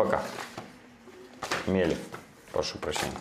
пока. Мели. Прошу прощения.